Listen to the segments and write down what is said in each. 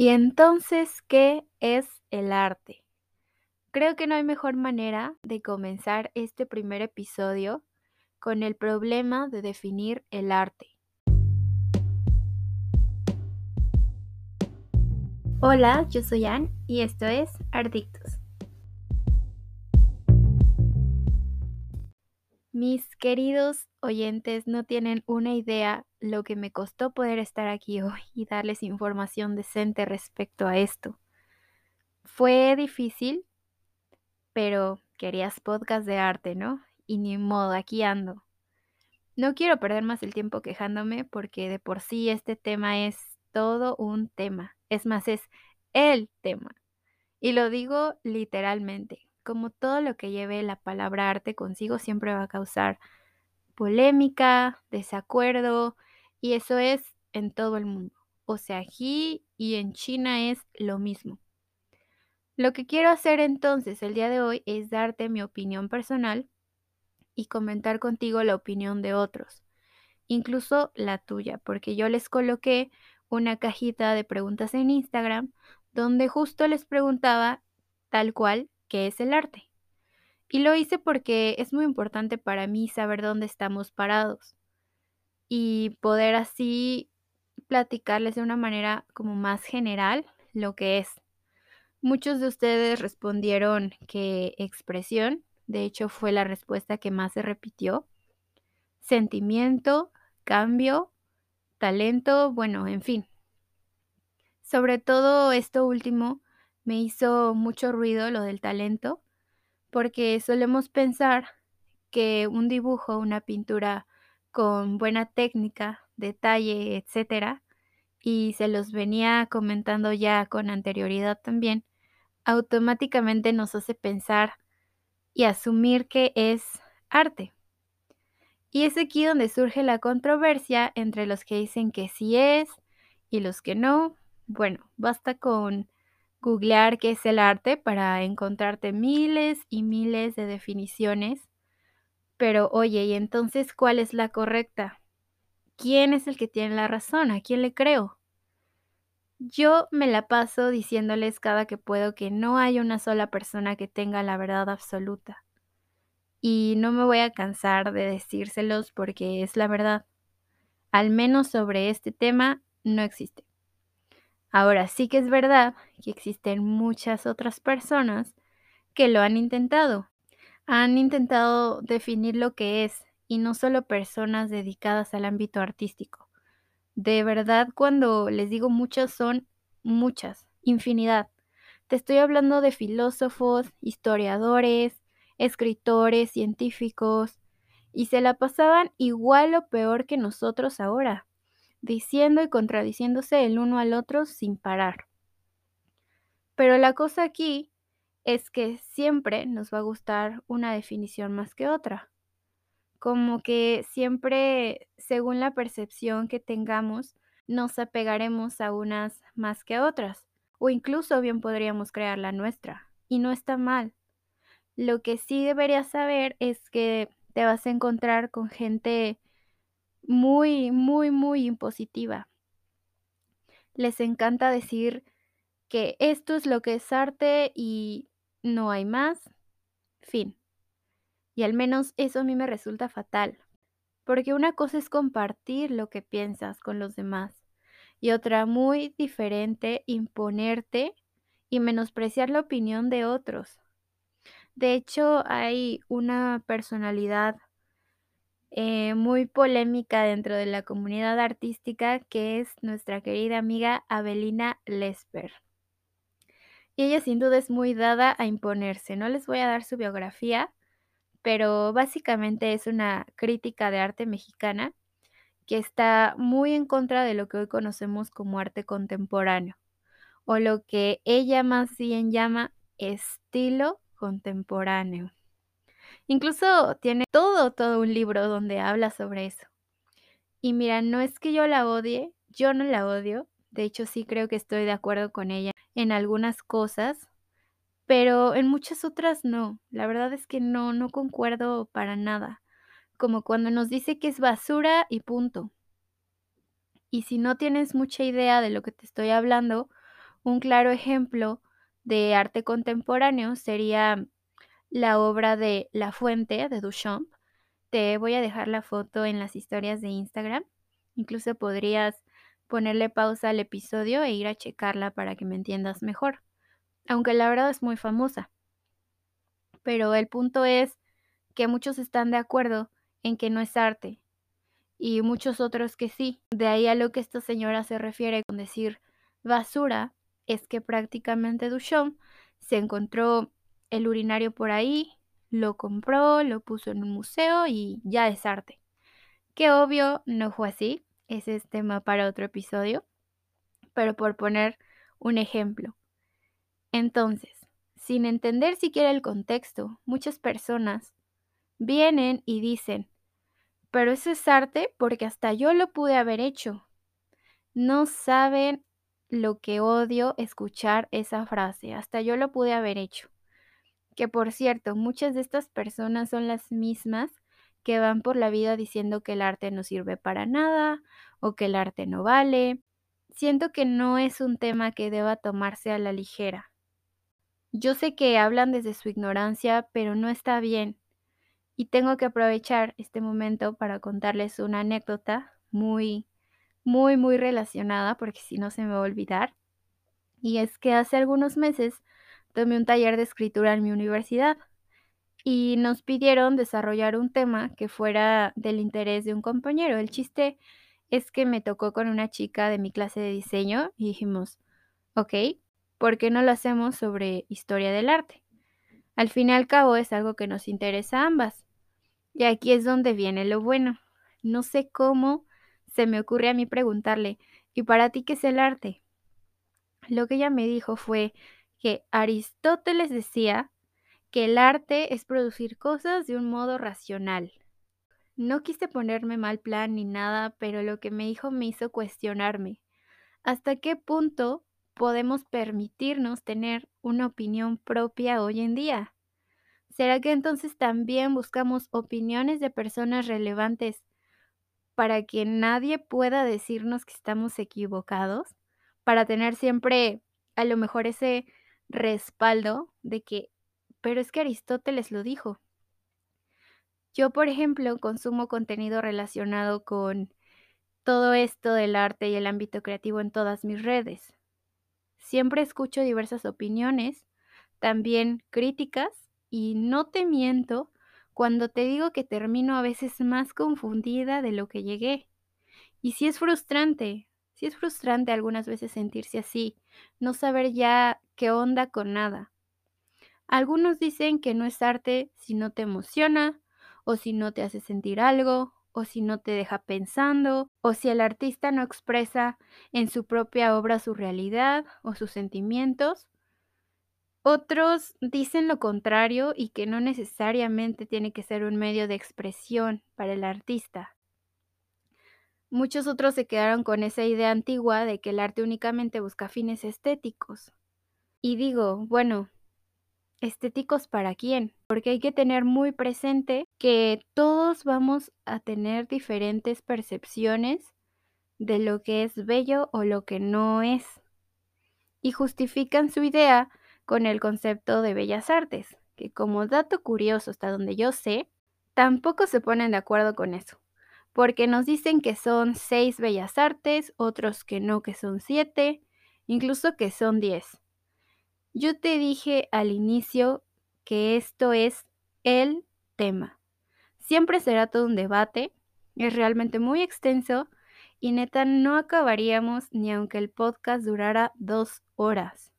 Y entonces, ¿qué es el arte? Creo que no hay mejor manera de comenzar este primer episodio con el problema de definir el arte. Hola, yo soy Ann y esto es Ardictus. Mis queridos oyentes no tienen una idea lo que me costó poder estar aquí hoy y darles información decente respecto a esto. Fue difícil, pero querías podcast de arte, ¿no? Y ni modo, aquí ando. No quiero perder más el tiempo quejándome porque de por sí este tema es todo un tema. Es más, es el tema. Y lo digo literalmente como todo lo que lleve la palabra arte consigo siempre va a causar polémica, desacuerdo, y eso es en todo el mundo. O sea, aquí y en China es lo mismo. Lo que quiero hacer entonces el día de hoy es darte mi opinión personal y comentar contigo la opinión de otros, incluso la tuya, porque yo les coloqué una cajita de preguntas en Instagram donde justo les preguntaba tal cual qué es el arte. Y lo hice porque es muy importante para mí saber dónde estamos parados y poder así platicarles de una manera como más general lo que es. Muchos de ustedes respondieron que expresión, de hecho fue la respuesta que más se repitió. Sentimiento, cambio, talento, bueno, en fin. Sobre todo esto último me hizo mucho ruido lo del talento, porque solemos pensar que un dibujo, una pintura con buena técnica, detalle, etcétera, y se los venía comentando ya con anterioridad también, automáticamente nos hace pensar y asumir que es arte. Y es aquí donde surge la controversia entre los que dicen que sí es y los que no. Bueno, basta con googlear qué es el arte para encontrarte miles y miles de definiciones. Pero oye, ¿y entonces cuál es la correcta? ¿Quién es el que tiene la razón? ¿A quién le creo? Yo me la paso diciéndoles cada que puedo que no hay una sola persona que tenga la verdad absoluta. Y no me voy a cansar de decírselos porque es la verdad. Al menos sobre este tema no existe. Ahora sí que es verdad que existen muchas otras personas que lo han intentado. Han intentado definir lo que es y no solo personas dedicadas al ámbito artístico. De verdad, cuando les digo muchas, son muchas, infinidad. Te estoy hablando de filósofos, historiadores, escritores, científicos, y se la pasaban igual o peor que nosotros ahora diciendo y contradiciéndose el uno al otro sin parar. Pero la cosa aquí es que siempre nos va a gustar una definición más que otra. Como que siempre, según la percepción que tengamos, nos apegaremos a unas más que a otras. O incluso bien podríamos crear la nuestra. Y no está mal. Lo que sí deberías saber es que te vas a encontrar con gente muy, muy, muy impositiva. Les encanta decir que esto es lo que es arte y no hay más. Fin. Y al menos eso a mí me resulta fatal, porque una cosa es compartir lo que piensas con los demás y otra muy diferente imponerte y menospreciar la opinión de otros. De hecho, hay una personalidad eh, muy polémica dentro de la comunidad artística, que es nuestra querida amiga Abelina Lesper. Y ella sin duda es muy dada a imponerse. No les voy a dar su biografía, pero básicamente es una crítica de arte mexicana que está muy en contra de lo que hoy conocemos como arte contemporáneo, o lo que ella más bien llama estilo contemporáneo. Incluso tiene todo, todo un libro donde habla sobre eso. Y mira, no es que yo la odie, yo no la odio, de hecho sí creo que estoy de acuerdo con ella en algunas cosas, pero en muchas otras no. La verdad es que no, no concuerdo para nada. Como cuando nos dice que es basura y punto. Y si no tienes mucha idea de lo que te estoy hablando, Un claro ejemplo de arte contemporáneo sería la obra de La Fuente de Duchamp. Te voy a dejar la foto en las historias de Instagram. Incluso podrías ponerle pausa al episodio e ir a checarla para que me entiendas mejor. Aunque la verdad es muy famosa. Pero el punto es que muchos están de acuerdo en que no es arte y muchos otros que sí. De ahí a lo que esta señora se refiere con decir basura es que prácticamente Duchamp se encontró el urinario por ahí, lo compró, lo puso en un museo y ya es arte. Que obvio no fue así, ese es tema para otro episodio, pero por poner un ejemplo. Entonces, sin entender siquiera el contexto, muchas personas vienen y dicen, pero eso es arte porque hasta yo lo pude haber hecho. No saben lo que odio escuchar esa frase, hasta yo lo pude haber hecho. Que por cierto, muchas de estas personas son las mismas que van por la vida diciendo que el arte no sirve para nada o que el arte no vale. Siento que no es un tema que deba tomarse a la ligera. Yo sé que hablan desde su ignorancia, pero no está bien. Y tengo que aprovechar este momento para contarles una anécdota muy, muy, muy relacionada, porque si no se me va a olvidar. Y es que hace algunos meses tomé un taller de escritura en mi universidad y nos pidieron desarrollar un tema que fuera del interés de un compañero. El chiste es que me tocó con una chica de mi clase de diseño y dijimos, ok, ¿por qué no lo hacemos sobre historia del arte? Al fin y al cabo es algo que nos interesa a ambas. Y aquí es donde viene lo bueno. No sé cómo se me ocurre a mí preguntarle, ¿y para ti qué es el arte? Lo que ella me dijo fue que Aristóteles decía que el arte es producir cosas de un modo racional. No quise ponerme mal plan ni nada, pero lo que me dijo me hizo cuestionarme. ¿Hasta qué punto podemos permitirnos tener una opinión propia hoy en día? ¿Será que entonces también buscamos opiniones de personas relevantes para que nadie pueda decirnos que estamos equivocados? Para tener siempre a lo mejor ese respaldo de que, pero es que Aristóteles lo dijo. Yo, por ejemplo, consumo contenido relacionado con todo esto del arte y el ámbito creativo en todas mis redes. Siempre escucho diversas opiniones, también críticas, y no te miento cuando te digo que termino a veces más confundida de lo que llegué. Y sí es frustrante, sí es frustrante algunas veces sentirse así, no saber ya qué onda con nada. Algunos dicen que no es arte si no te emociona, o si no te hace sentir algo, o si no te deja pensando, o si el artista no expresa en su propia obra su realidad o sus sentimientos. Otros dicen lo contrario y que no necesariamente tiene que ser un medio de expresión para el artista. Muchos otros se quedaron con esa idea antigua de que el arte únicamente busca fines estéticos. Y digo, bueno, estéticos para quién, porque hay que tener muy presente que todos vamos a tener diferentes percepciones de lo que es bello o lo que no es. Y justifican su idea con el concepto de bellas artes, que como dato curioso hasta donde yo sé, tampoco se ponen de acuerdo con eso, porque nos dicen que son seis bellas artes, otros que no, que son siete, incluso que son diez. Yo te dije al inicio que esto es el tema. Siempre será todo un debate, es realmente muy extenso y neta no acabaríamos ni aunque el podcast durara dos horas.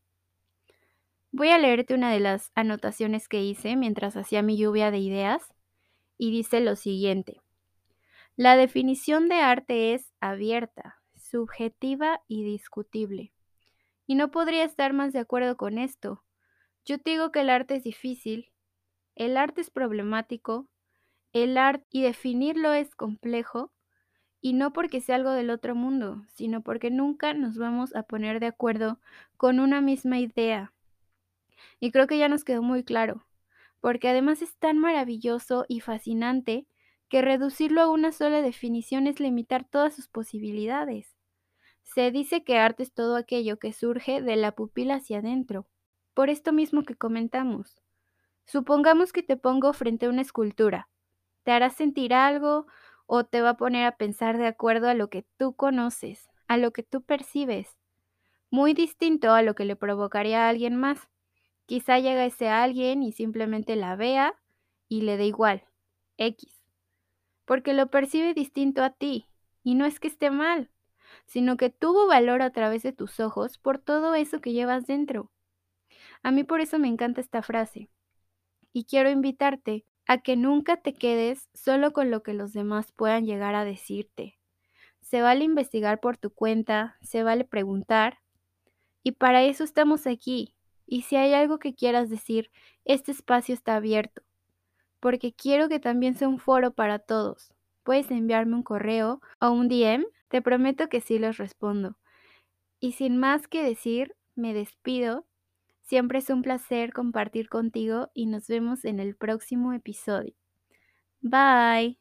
Voy a leerte una de las anotaciones que hice mientras hacía mi lluvia de ideas y dice lo siguiente. La definición de arte es abierta, subjetiva y discutible. Y no podría estar más de acuerdo con esto. Yo te digo que el arte es difícil, el arte es problemático, el arte y definirlo es complejo, y no porque sea algo del otro mundo, sino porque nunca nos vamos a poner de acuerdo con una misma idea. Y creo que ya nos quedó muy claro, porque además es tan maravilloso y fascinante que reducirlo a una sola definición es limitar todas sus posibilidades. Se dice que arte es todo aquello que surge de la pupila hacia adentro, por esto mismo que comentamos. Supongamos que te pongo frente a una escultura. ¿Te hará sentir algo o te va a poner a pensar de acuerdo a lo que tú conoces, a lo que tú percibes? Muy distinto a lo que le provocaría a alguien más. Quizá llega ese alguien y simplemente la vea y le dé igual, X, porque lo percibe distinto a ti, y no es que esté mal, sino que tuvo valor a través de tus ojos por todo eso que llevas dentro. A mí por eso me encanta esta frase. Y quiero invitarte a que nunca te quedes solo con lo que los demás puedan llegar a decirte. Se vale investigar por tu cuenta, se vale preguntar. Y para eso estamos aquí. Y si hay algo que quieras decir, este espacio está abierto. Porque quiero que también sea un foro para todos. Puedes enviarme un correo o un DM te prometo que sí los respondo. Y sin más que decir, me despido. Siempre es un placer compartir contigo y nos vemos en el próximo episodio. Bye.